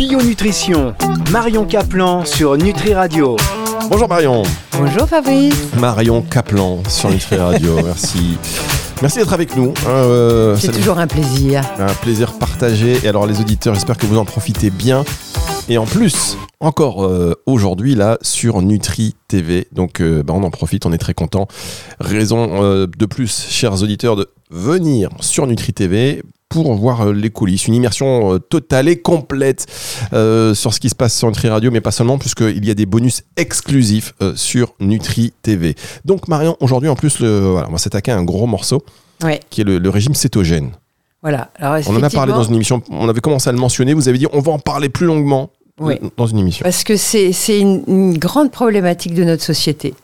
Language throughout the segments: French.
Bio Nutrition, Marion Caplan sur Nutri Radio. Bonjour Marion. Bonjour Fabrice. Marion Caplan sur Nutri Radio. Merci. Merci d'être avec nous. Euh, C'est toujours un plaisir. un plaisir partagé. Et alors les auditeurs, j'espère que vous en profitez bien. Et en plus, encore euh, aujourd'hui là sur Nutri TV. Donc euh, bah, on en profite, on est très content. Raison euh, de plus, chers auditeurs, de venir sur Nutri TV pour voir euh, les coulisses, une immersion euh, totale et complète euh, sur ce qui se passe sur Nutri Radio, mais pas seulement, puisqu'il y a des bonus exclusifs euh, sur Nutri TV. Donc Marion, aujourd'hui en plus, le, voilà, on va s'attaquer à un gros morceau Ouais, qui est le, le régime cétogène. voilà. Alors, On en a parlé dans une émission, on avait commencé à le mentionner, vous avez dit on va en parler plus longuement Oui. dans une émission. Parce que c'est c'est une, une grande problématique de notre société.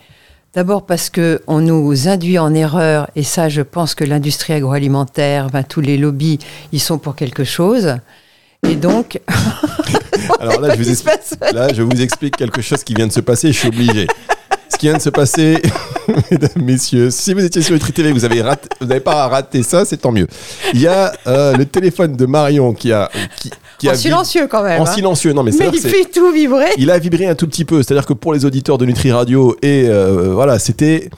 D'abord parce que on nous induit en erreur, et ça, je pense que l'industrie agroalimentaire, enfin, tous les lobbies, ils sont pour quelque chose. Et donc, Alors là je, vous explique, quelque chose qui vient de se passer, je suis obligé. Ce qui vient de se passer, mesdames, messieurs, si vous étiez sur Nutri TV, vous avez vous n'avez pas raté ça, c'est tant mieux. Il y a euh, le téléphone de Marion qui a, qui en a vib- silencieux quand même. en hein. silencieux. Non mais, Mais il fait tout vibrer. il a vibré un tout petit peu. C'est-à-dire que pour les auditeurs de Nutri Radio, et euh, voilà, c'était.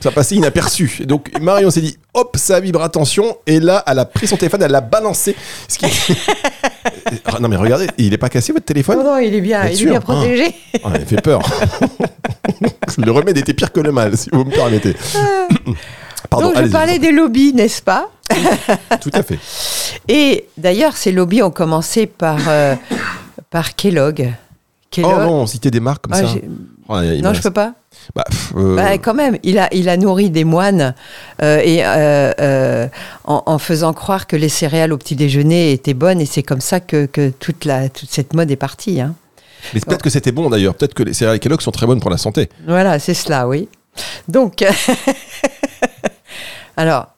Ça passait inaperçu. Et donc Marion s'est dit, hop, ça vibre, attention. Et là, elle a pris son téléphone, elle l'a balancé. Ce qui... Ah, non mais regardez, il est pas cassé votre téléphone Non, non, il est bien, il est bien protégé. Ah, Elle fait peur. le remède était pire que le mal, si vous me permettez. Pardon, Donc, je parlais des lobbies, n'est-ce pas? Tout à fait. Et d'ailleurs, ces lobbies ont commencé par, euh, par Kellogg. Kellogg. Oh non, citer des marques comme Ah, ça. Oh, non, je peux pas. Bah, euh, Bah, quand même, il a, il a nourri des moines euh, et en, en faisant croire que les céréales au petit déjeuner étaient bonnes et c'est comme ça que, que toute, la, toute cette mode est partie. hein. Mais peut-être que c'était bon d'ailleurs. Peut-être que les céréales Kellogg sont très bonnes pour la santé. Voilà, c'est cela, oui. Donc, alors,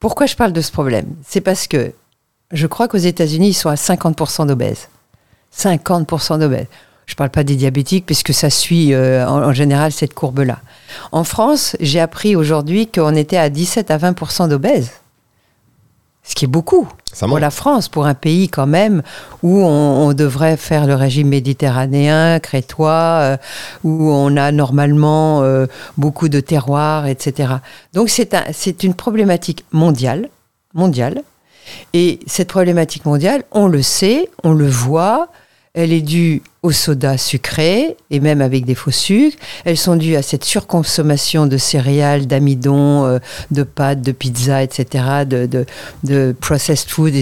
pourquoi je parle de ce problème? C'est parce que je crois qu'aux États-Unis, ils sont à 50% d'obèses. 50% d'obèses. Je ne parle pas des diabétiques, puisque ça suit euh, en, général cette courbe-là. En France, j'ai appris aujourd'hui qu'on était à 17 à 20% d'obèses. Ce qui est beaucoup Ça pour la France, pour un pays quand même où on, on devrait faire le régime méditerranéen, crétois, euh, où on a normalement euh, beaucoup de terroirs, etc. Donc c'est un, c'est une problématique mondiale, mondiale. Et cette problématique mondiale, on le sait, on le voit, elle est due au soda sucré et même avec des faux sucres. Elles sont dues à cette surconsommation de céréales, d'amidon, euh, de pâtes, de pizza, etc., de, de, de processed food,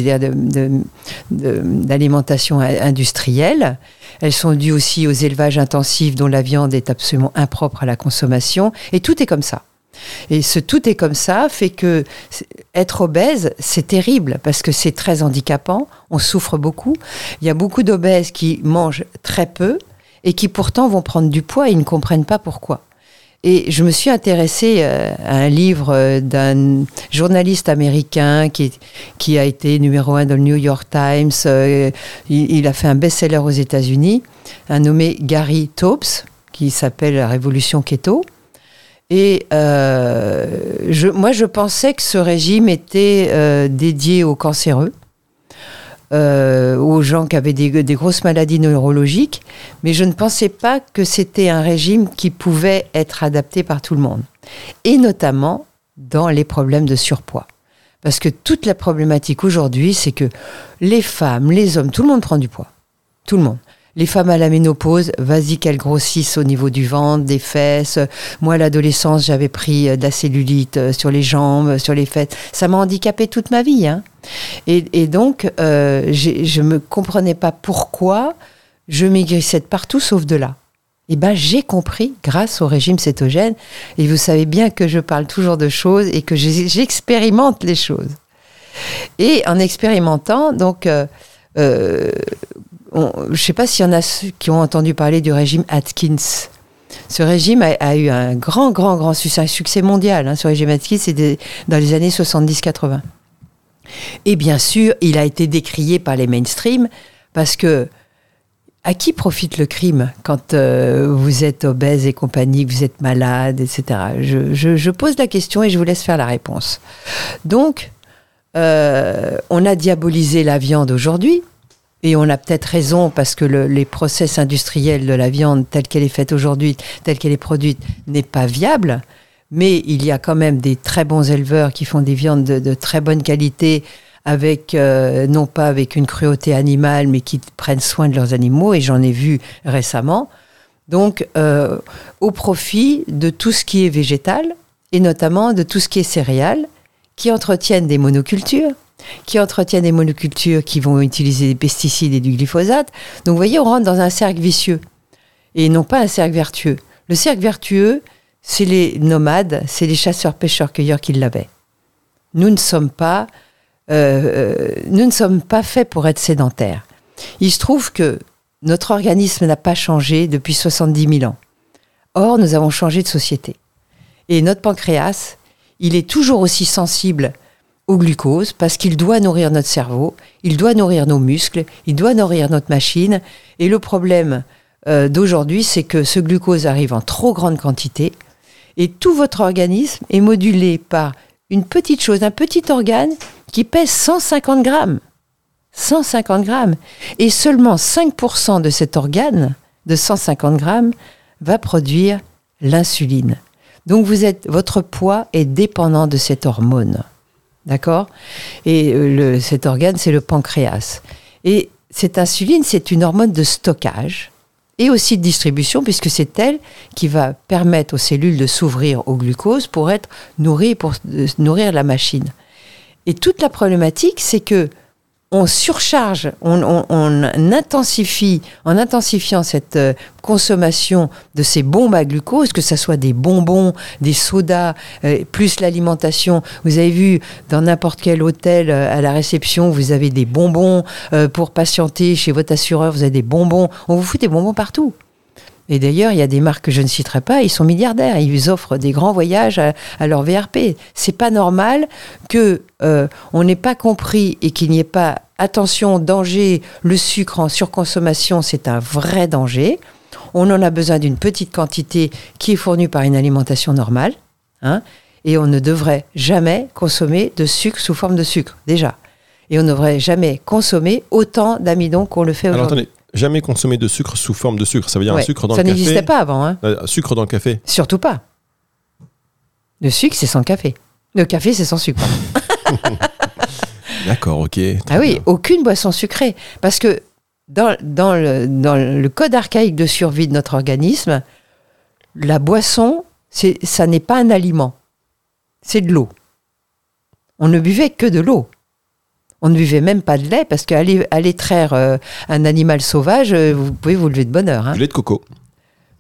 d'alimentation in- industrielle. Elles sont dues aussi aux élevages intensifs dont la viande est absolument impropre à la consommation. Et tout est comme ça. Et ce tout est comme ça fait que être obèse, c'est terrible parce que c'est très handicapant, on souffre beaucoup. Il y a beaucoup d'obèses qui mangent très peu et qui pourtant vont prendre du poids et ils ne comprennent pas pourquoi. Et je me suis intéressée euh, à un livre euh, d'un journaliste américain qui, qui a été numéro un dans le New York Times. euh, il a fait un best-seller aux États-Unis, un nommé Gary Taubes, qui s'appelle La Révolution Keto. Et euh, moi, je pensais que ce régime était euh, dédié aux cancéreux, euh, aux gens qui avaient des grosses maladies neurologiques, mais je ne pensais pas que c'était un régime qui pouvait être adapté par tout le monde, et notamment dans les problèmes de surpoids. Parce que toute la problématique aujourd'hui, c'est que les femmes, les hommes, tout le monde prend du poids. Tout le monde. Les femmes à la ménopause, vas-y qu'elles grossissent au niveau du ventre, des fesses. Moi, à l'adolescence, j'avais pris euh, de la cellulite euh, sur les jambes, sur les fesses. Ça m'a handicapé toute ma vie. Hein. Et, donc, euh, je ne comprenais pas pourquoi je maigrissais de partout sauf de là. Et ben, j'ai compris grâce au régime cétogène. Et vous savez bien que je parle toujours de choses et que j'expérimente les choses. Et en expérimentant, donc, euh, euh, je ne sais pas s'il y en a ceux qui ont entendu parler du régime Atkins. Ce régime a, eu un grand, grand, grand succès, mondial. Hein, ce régime Atkins, c'était dans les années 70-80. Et bien sûr, il a été décrié par les mainstream parce que à qui profite le crime quand euh, vous êtes obèse et compagnie, que vous êtes malade, etc. Je pose la question et je vous laisse faire la réponse. Donc, euh, on a diabolisé la viande aujourd'hui. Et on a peut-être raison parce que le- les process industriels de la viande telle qu'elle est faite aujourd'hui, telle qu'elle est produite, n'est pas viable. Mais il y a quand même des très bons éleveurs qui font des viandes de, de très bonne qualité, avec euh, non pas avec une cruauté animale, mais qui prennent soin de leurs animaux. Et j'en ai vu récemment. Donc, euh, au profit de tout ce qui est végétal et notamment de tout ce qui est céréales, qui entretiennent des monocultures, qui entretiennent des monocultures qui vont utiliser des pesticides et du glyphosate. Donc, vous voyez, on rentre dans un cercle vicieux et non pas un cercle vertueux. Le cercle vertueux, c'est les nomades, c'est les chasseurs, pêcheurs, cueilleurs qui l'avaient. Nous ne sommes pas, euh, euh, nous ne sommes pas faits pour être sédentaires. Il se trouve que notre organisme n'a pas changé depuis 70 000 ans. Or, nous avons changé de société. Et notre pancréas, il est toujours aussi sensible au glucose parce qu'il doit nourrir notre cerveau, il doit nourrir nos muscles, il doit nourrir notre machine. Et le problème euh, d'aujourd'hui, c'est que ce glucose arrive en trop grande quantité et tout votre organisme est modulé par une petite chose, un petit organe qui pèse 150 grammes. 150 grammes. Et seulement 5% de cet organe, de 150 grammes, va produire l'insuline. Donc vous êtes, votre poids est dépendant de cette hormone. D'accord? Et euh, cet organe, c'est le pancréas. Et cette insuline, c'est une hormone de stockage et aussi de distribution, puisque c'est elle qui va permettre aux cellules de s'ouvrir au glucose pour être nourries, pour euh, nourrir la machine. Et toute la problématique, c'est que on surcharge, on, on- on intensifie, en intensifiant cette euh, consommation de ces bombes à glucose, que ce soit des bonbons, des sodas, euh, plus l'alimentation. Vous avez vu dans n'importe quel hôtel euh, à la réception, vous avez des bonbons euh, pour patienter chez votre assureur, vous avez des bonbons. On vous fout des bonbons partout. Et d'ailleurs, il y a des marques que je ne citerai pas, ils sont milliardaires, ils offrent des grands voyages à, à leur VRP. C'est pas normal que euh, on n'ait pas compris et qu'il n'y ait pas attention, danger, le sucre en surconsommation, c'est un vrai danger. On en a besoin d'une petite quantité qui est fournie par une alimentation normale, hein, et on ne devrait jamais consommer de sucre sous forme de sucre, déjà. Et on ne devrait jamais consommer autant d'amidon qu'on le fait aujourd'hui. Jamais consommer de sucre sous forme de sucre. Ça veut dire un sucre dans ça le café. n'existait pas avant. Hein. Euh, sucre dans le café. Surtout pas. Le sucre, c'est sans café. Le café, c'est sans sucre. D'accord, ok. Ah oui, bien. aucune boisson sucrée. Parce que dans, dans le, dans le code archaïque de survie de notre organisme, la boisson, ça n'est pas un aliment. C'est de l'eau. On ne buvait que de l'eau. On ne buvait même pas de lait parce qu'aller aller traire euh, un animal sauvage, euh, vous pouvez vous lever de bonne heure. hein. Du lait de coco.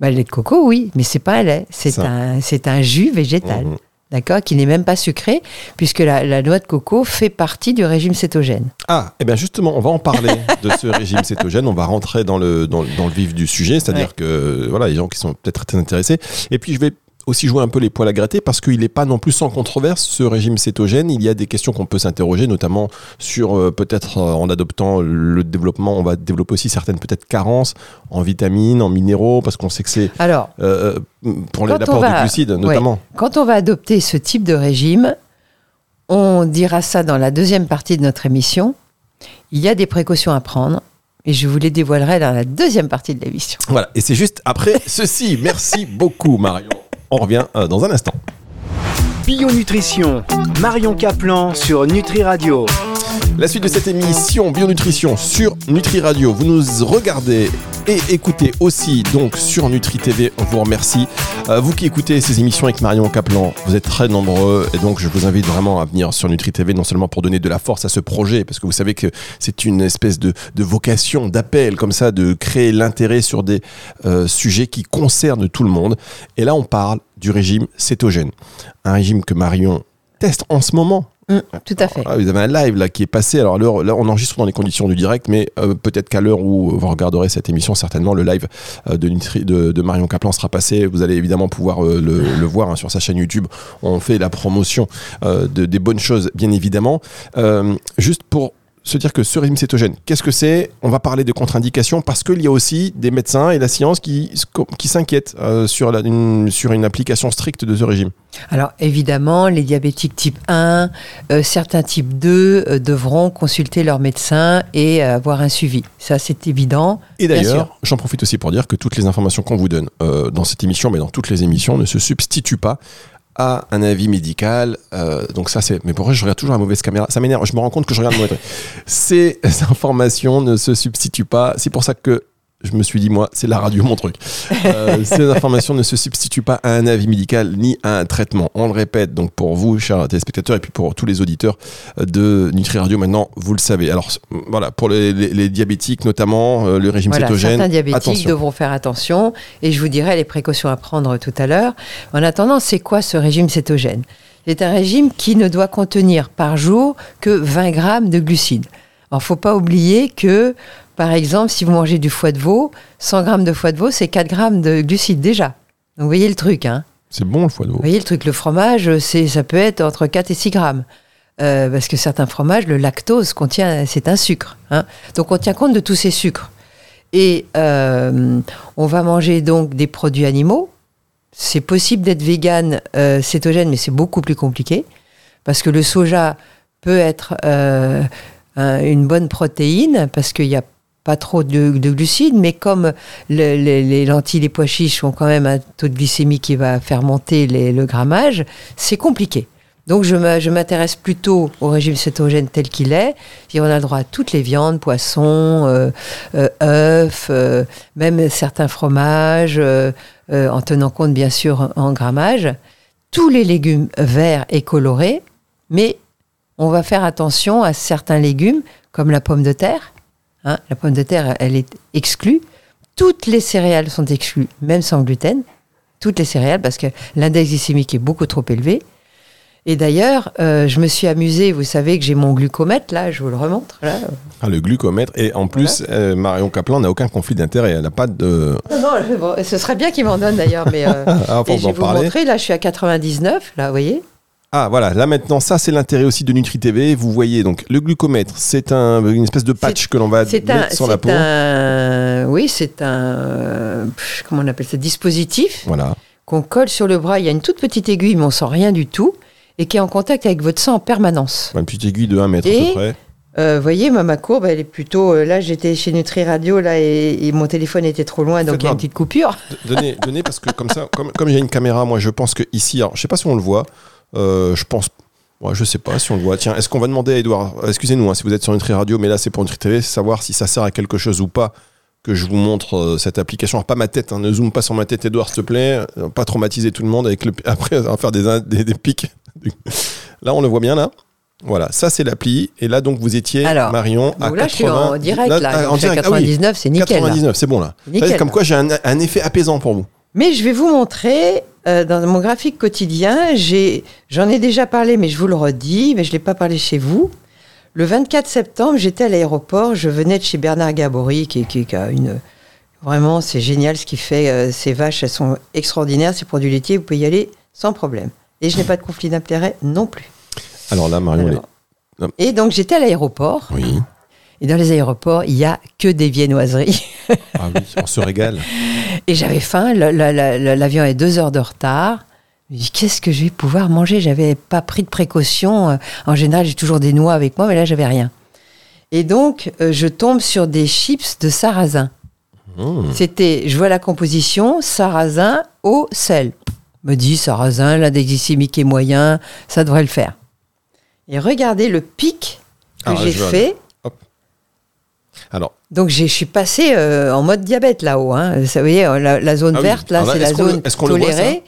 Bah, le lait de coco, oui, mais c'est pas un lait. C'est un, c'est un jus végétal. Mhm. D'accord Qui n'est même pas sucré, puisque la, la noix de coco fait partie du régime cétogène. Ah, et bien justement, on va en parler de ce régime cétogène. On va rentrer dans le, dans, dans le vif du sujet, c'est-à-dire Ouais. que voilà, les gens qui sont peut-être très intéressés. Et puis je vais aussi jouer un peu les poils à gratter parce qu'il n'est pas non plus sans controverse ce régime cétogène. Il y a des questions qu'on peut s'interroger, notamment sur euh, peut-être euh, en adoptant le développement, on va développer aussi certaines peut-être carences en vitamines, en minéraux, parce qu'on sait que c'est Alors, euh, pour l'apport de glucides ouais. notamment. quand on va adopter ce type de régime, on dira ça dans la deuxième partie de notre émission. Il y a des précautions à prendre, et je vous les dévoilerai dans la deuxième partie de l'émission. Voilà, et c'est juste après ceci. Merci beaucoup Marion. On revient euh, dans un instant. Bio-nutrition, Marion Caplan sur Nutri Radio. La suite de cette émission Bionutrition sur Nutri Radio. Vous nous regardez et écoutez aussi donc sur Nutri TV. On vous remercie. Euh, vous qui écoutez ces émissions avec Marion Caplan, vous êtes très nombreux et donc je vous invite vraiment à venir sur Nutri TV, non seulement pour donner de la force à ce projet, parce que vous savez que c'est une espèce de, vocation, d'appel comme ça, de créer l'intérêt sur des euh, sujets qui concernent tout le monde. Et là, on parle du régime cétogène. Un régime que Marion teste en ce moment. Hum, tout à fait. Ah, vous avez un live là qui est passé. Alors là, on enregistre dans les conditions du direct, mais euh, peut-être qu'à l'heure où vous regarderez cette émission, certainement le live euh, de, Nutri- de, de Marion Caplan sera passé. Vous allez évidemment pouvoir euh, le, le voir hein, sur sa chaîne YouTube. On fait la promotion de, des bonnes choses, bien évidemment. Juste pour se dire que ce régime cétogène, qu'est-ce que c'est? On va parler de contre-indications parce qu'il y a aussi des médecins et la science qui, qui s'inquiètent euh, sur, la- une, sur une application stricte de ce régime. Alors évidemment, les diabétiques type 1, euh, certains type 2 euh, devront consulter leur médecin et avoir un suivi. Ça, c'est évident. Et d'ailleurs, j'en profite aussi pour dire que toutes les informations qu'on vous donne dans cette émission, mais dans toutes les émissions, ne se substituent pas à un avis médical. Euh, donc ça, c'est... Mais pourquoi je regarde toujours la mauvaise caméra Ça m'énerve, je me rends compte que je regarde mauvais. Ces informations ne se substituent pas. C'est pour ça que je me suis dit, moi, c'est la radio, mon truc. Euh, ces informations ne se substituent pas à un avis médical ni à un traitement. On le répète, donc pour vous, chers téléspectateurs, et puis pour tous les auditeurs de Nutri Radio, maintenant, vous le savez. Alors, voilà, pour les, les- les diabétiques, notamment, euh, le régime Voilà, cétogène, certains diabétiques attention. devront faire attention et je vous dirai les précautions à prendre tout à l'heure. En attendant, c'est quoi ce régime cétogène? C'est un régime qui ne doit contenir par jour que 20 grammes de glucides. Alors, faut pas oublier que, par exemple, si vous mangez du foie de veau, 100 grammes de foie de veau, c'est 4 grammes de glucides déjà. Donc, vous voyez le truc, hein C'est bon le foie de veau. Vous voyez le truc, le fromage, c'est, ça peut être entre 4 et 6 grammes. Euh, parce que certains fromages, le lactose contient, c'est un sucre. hein. Donc on tient compte de tous ces sucres. Et euh, on va manger donc des produits animaux. C'est possible d'être vegan euh, cétogène, mais c'est beaucoup plus compliqué. Parce que le soja peut être euh, un- une bonne protéine, parce qu'il n'y a pas trop de, de glucides, mais comme le- les, les lentilles, les pois chiches ont quand même un taux de glycémie qui va faire monter les- le grammage, c'est compliqué. Donc je m'intéresse plutôt au régime cétogène tel qu'il est. Et on a le droit à toutes les viandes, poissons, euh, euh, œufs, euh, même certains fromages, euh, euh, en tenant compte bien sûr en grammage. Tous les légumes verts et colorés, mais on va faire attention à certains légumes comme la pomme de terre. Hein. la pomme de terre, elle est exclue. Toutes les céréales sont exclues, même sans gluten. Toutes les céréales, parce que l'index glycémique est beaucoup trop élevé. Et d'ailleurs, euh, je me suis amusée, vous savez que j'ai mon glucomètre, là, je vous le remontre. Là. Ah, le glucomètre. Et en plus, euh, Marion Kaplan n'a aucun conflit d'intérêt. Elle n'a pas de. Non, non, bon, ce serait bien qu'il m'en donne d'ailleurs, mais euh, Ah, et je vais vous parler. montrer, là, je suis à 99, là, vous voyez Ah, voilà. Là, maintenant, ça, c'est l'intérêt aussi de Nutri TV. Vous voyez, donc, le glucomètre, c'est un, une espèce de patch que l'on va mettre un, sur la peau. un, oui, c'est un, pff, comment on appelle ça, dispositif Voilà. qu'on colle sur le bras. Il y a une toute petite aiguille, mais on sent rien du tout, et qui est en contact avec votre sang en permanence. Une petite aiguille de 1 mètre à peu près. Euh, Vous voyez, ma courbe, elle est plutôt. euh, là, j'étais chez Nutri Radio, là, et, et mon téléphone était trop loin, donc il y a une petite coupure. Donnez, donnez, parce que comme ça, comme, comme j'ai une caméra, moi, je pense que ici, alors, je sais pas si on le voit. Euh, je pense. Ouais, je sais pas si on le voit. Tiens, est-ce qu'on va demander à Edouard Excusez-nous hein, si vous êtes sur Nutri Radio, mais là, c'est pour Nutri TV, savoir si ça sert à quelque chose ou pas que je vous montre euh, cette application. Alors, pas ma tête, hein, ne zoome pas sur ma tête, Edouard, s'il te plaît. Euh, Pas traumatiser tout le monde avec le. Après, on va faire des, des, des pics. Là, on le voit bien, là. Voilà, ça c'est l'appli. Et là, donc, vous étiez, Alors, Marion, à là, je suis 80 en direct, là. ah, donc en direct. Ah oui, 99, c'est nickel. là. 99, c'est bon, là. Nickel, Ça, comme là. quoi, j'ai un, un effet apaisant pour vous. Mais je vais vous montrer, euh, dans mon graphique quotidien, j'en ai déjà parlé, mais je vous le redis, mais je ne l'ai pas parlé chez vous. Le 24 septembre, j'étais à l'aéroport, je venais de chez Bernard Gabory, qui, qui- qui a une... Vraiment, c'est génial ce qu'il fait. euh, ces vaches, elles sont extraordinaires, ces produits laitiers, vous pouvez y aller sans problème. Et je n'ai pas de conflit d'intérêt non plus. Alors là, Marion, Alors, Non. et donc, j'étais à l'aéroport, Oui. Et dans les aéroports, il n'y a que des viennoiseries. Ah oui, on se régale. Et j'avais faim, la- la- la- la- l'avion est deux heures de retard. Je me dis, qu'est-ce que je vais pouvoir manger? J'avais pas pris de précaution. Euh, En général, j'ai toujours des noix avec moi, mais là, j'avais rien. Et donc, euh, je tombe sur des chips de sarrasin. Mmh. C'était, je vois la composition, sarrasin au sel. Me dit, sarrasin, l'index glycémique est moyen, ça devrait le faire. Et regardez le pic que Ah, j'ai fait. Alors, Donc, je suis passé euh, en mode diabète là-haut. Hein. Vous savez, la, la zone Ah oui. verte, là, là, c'est la zone le tolérée.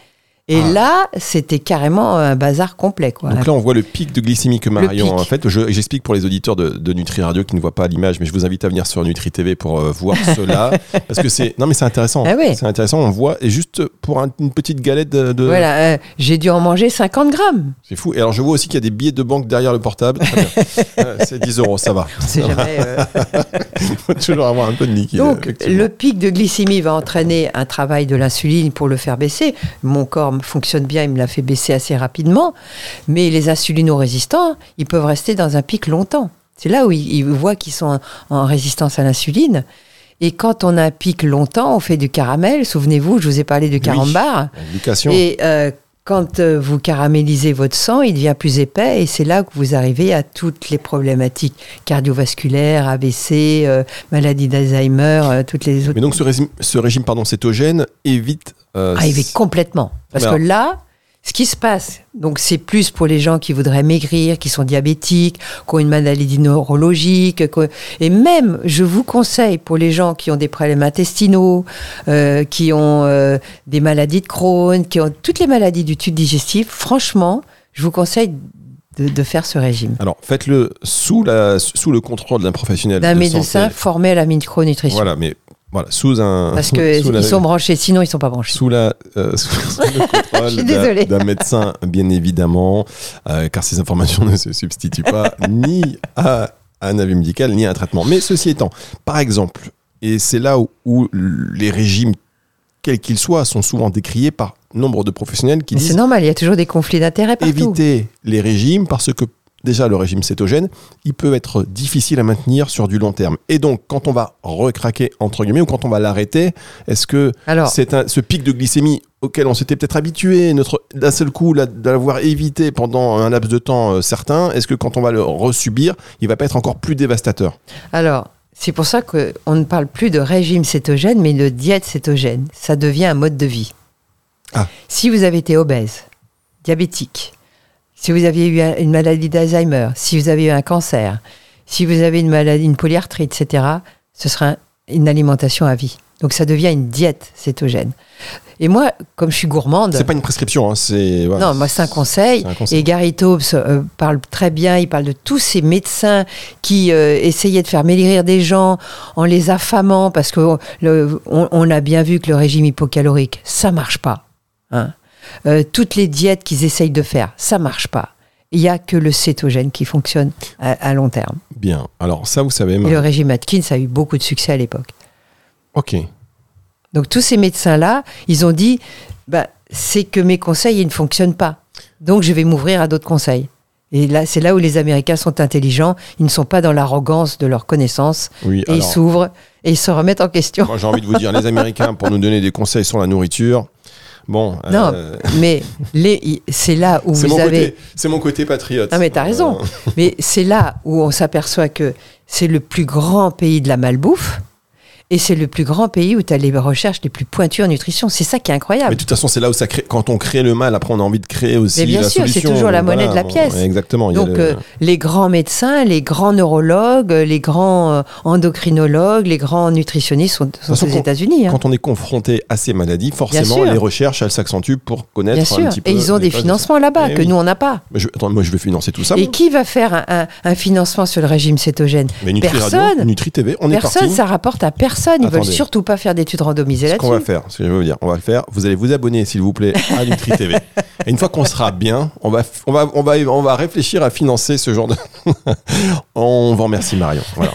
Et Ah. là, c'était carrément un bazar complet. Quoi. donc là, on voit le pic de glycémie que Marion en fait. Je- J'explique pour les auditeurs de, de Nutri Radio qui ne voient pas l'image, mais je vous invite à venir sur Nutri TV pour euh, voir cela. Parce que c'est. Non, mais c'est intéressant. Ah oui. C'est intéressant. On voit. Et juste pour un- une petite galette de. de- Voilà, euh, j'ai dû en manger 50 grammes. C'est fou. Et alors, je vois aussi qu'il y a des billets de banque derrière le portable. Euh, c'est 10 euros, ça va. On sait jamais. Il faut toujours avoir un peu de liquide. Donc, le pic de glycémie va entraîner un travail de l'insuline pour le faire baisser. Mon corps fonctionne bien, il me l'a fait baisser assez rapidement. Mais les insulino-résistants, ils peuvent rester dans un pic longtemps. C'est là où ils, ils voient qu'ils sont en, en résistance à l'insuline. Et quand on a un pic longtemps, on fait du caramel. Souvenez-vous, je vous ai parlé du carambar. Éducation. Et euh, quand euh, vous caramélisez votre sang, il devient plus épais et c'est là que vous arrivez à toutes les problématiques cardiovasculaires, AVC, euh, maladie d'Alzheimer, euh, toutes les autres. Mais donc ce régime, ce régime pardon, cétogène évite. Euh, Ah, complètement. Parce que là, ce qui se passe, donc c'est plus pour les gens qui voudraient maigrir, qui sont diabétiques, qui ont une maladie neurologique, et même, je vous conseille pour les gens qui ont des problèmes intestinaux, euh, qui ont euh, des maladies de Crohn, qui ont toutes les maladies du tube digestif, franchement, je vous conseille de, de faire ce régime. Alors faites-le sous, la, sous le contrôle d'un professionnel. D'un de médecin santé. formé à la micronutrition. Voilà, mais voilà, sous un. Parce sous- que sous la- ils sont branchés, sinon ils sont pas branchés. sous, la, euh, sous, le contrôle d'un- médecin, bien évidemment, euh, car ces informations ne se substituent pas ni à un avis médical, ni à un traitement. Mais ceci étant, par exemple, et c'est là où, où les régimes, quels qu'ils soient, sont souvent décriés par nombre de professionnels qui Mais C'est disent normal, il y a toujours des conflits d'intérêts partout. éviter les régimes parce que déjà le régime cétogène, il peut être difficile à maintenir sur du long terme. Et donc quand on va recraquer entre guillemets ou quand on va l'arrêter, est-ce que Alors, c'est un, ce pic de glycémie auquel on s'était peut-être habitué, notre d'un seul coup d'avoir évité pendant un laps de temps euh, certain, est-ce que quand on va le resubir, il va pas être encore plus dévastateur? Alors, c'est pour ça qu'on ne parle plus de régime cétogène, mais de diète cétogène. Ça devient un mode de vie. Ah. Si vous avez été obèse, diabétique, si vous aviez eu un- une maladie d'Alzheimer, si vous avez eu un cancer, si vous avez une maladie, une polyarthrite, etc., ce sera un- une alimentation à vie. Donc ça devient une diète cétogène. Et moi, comme je suis gourmande, C'est pas une prescription, hein, c'est non, moi c'est un conseil. C'est un conseil. Et Gary Taubes euh, parle très bien. Il parle de tous ces médecins qui euh, essayaient de faire maigrir des gens en les affamant parce que le- on, on a bien vu que le régime hypocalorique, ça marche pas. hein. Euh, toutes les diètes qu'ils essayent de faire, ça marche pas. Il y a que le cétogène qui fonctionne à, à long terme. Bien. Alors ça, vous savez. Et le régime Atkins a eu beaucoup de succès à l'époque. Ok. Donc tous ces médecins-là, ils ont dit, bah, c'est que mes conseils, ils ne fonctionnent pas. Donc je vais m'ouvrir à d'autres conseils. Et là, c'est là où les Américains sont intelligents. Ils ne sont pas dans l'arrogance de leurs connaissances. Oui. Et ils s'ouvrent et ils se remettent en question. moi j'ai envie de vous dire, les Américains pour nous donner des conseils sur la nourriture. Bon. Non, euh, mais les- c'est là où vous mon avez... côté. C'est mon côté patriote. Ah mais t'as raison. Euh, Mais c'est là où on s'aperçoit que c'est le plus grand pays de la malbouffe. Et c'est le plus grand pays où tu as les recherches les plus pointues en nutrition. C'est ça qui est incroyable. Mais de toute façon, c'est là où ça crée. Quand on crée le mal, après, on a envie de créer aussi Mais bien la sûr, c'est toujours la monnaie Voilà, de la pièce. exactement. Donc, le- euh, les grands médecins, les grands neurologues, les grands euh, endocrinologues, les grands nutritionnistes sont, sont façon, aux États-Unis. hein. quand on est confronté à ces maladies, forcément, les recherches, elles s'accentuent pour connaître Bien un sûr. petit peu. Et ils ont des financements là-bas Eh que oui. nous, on n'a pas. Mais je- attends, moi, je vais financer tout ça. Et moi. qui va faire un, un- un financement sur le régime cétogène? Mais Nutri personne. Radio, Nutri TV, on est Personne, parti. ça rapporte à personne. Ils veulent Attendez. surtout pas faire d'études randomisées Ce qu'on va là-dessus. faire, ce que je veux vous dire, on va le faire. Vous allez vous abonner, s'il vous plaît, à Nutri TV. Et une fois qu'on sera bien, on va, on va, on va, on va réfléchir à financer ce genre de. on vous remercie Marion. Voilà.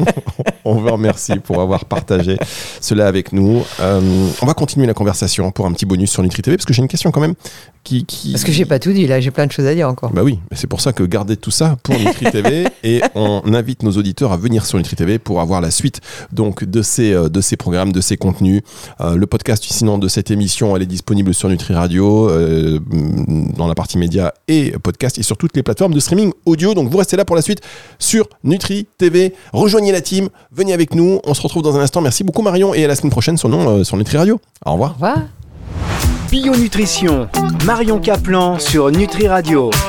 on vous remercie pour avoir partagé cela avec nous. Euh, on va continuer la conversation pour un petit bonus sur Nutri TV parce que j'ai une question quand même qui. qui... Parce que j'ai pas tout dit, là, j'ai plein de choses à dire encore. Bah oui, c'est pour ça que gardez tout ça pour Nutri TV et on invite nos auditeurs à venir sur Nutri TV pour avoir la suite donc de ces euh, de ces programmes, de ces contenus. Euh, le podcast sinon de cette émission, elle est disponible sur Nutri Radio euh, dans la partie média et podcast et sur toutes les plateformes de streaming audio. Donc vous restez là pour la suite sur Nutri TV. Rejoignez la team, venez avec nous. On se retrouve dans un instant. Merci beaucoup Marion et à la semaine prochaine sur, euh, sur Nutri Radio. Au revoir. Au revoir. Bio Nutrition, Marion Caplan sur Nutri Radio.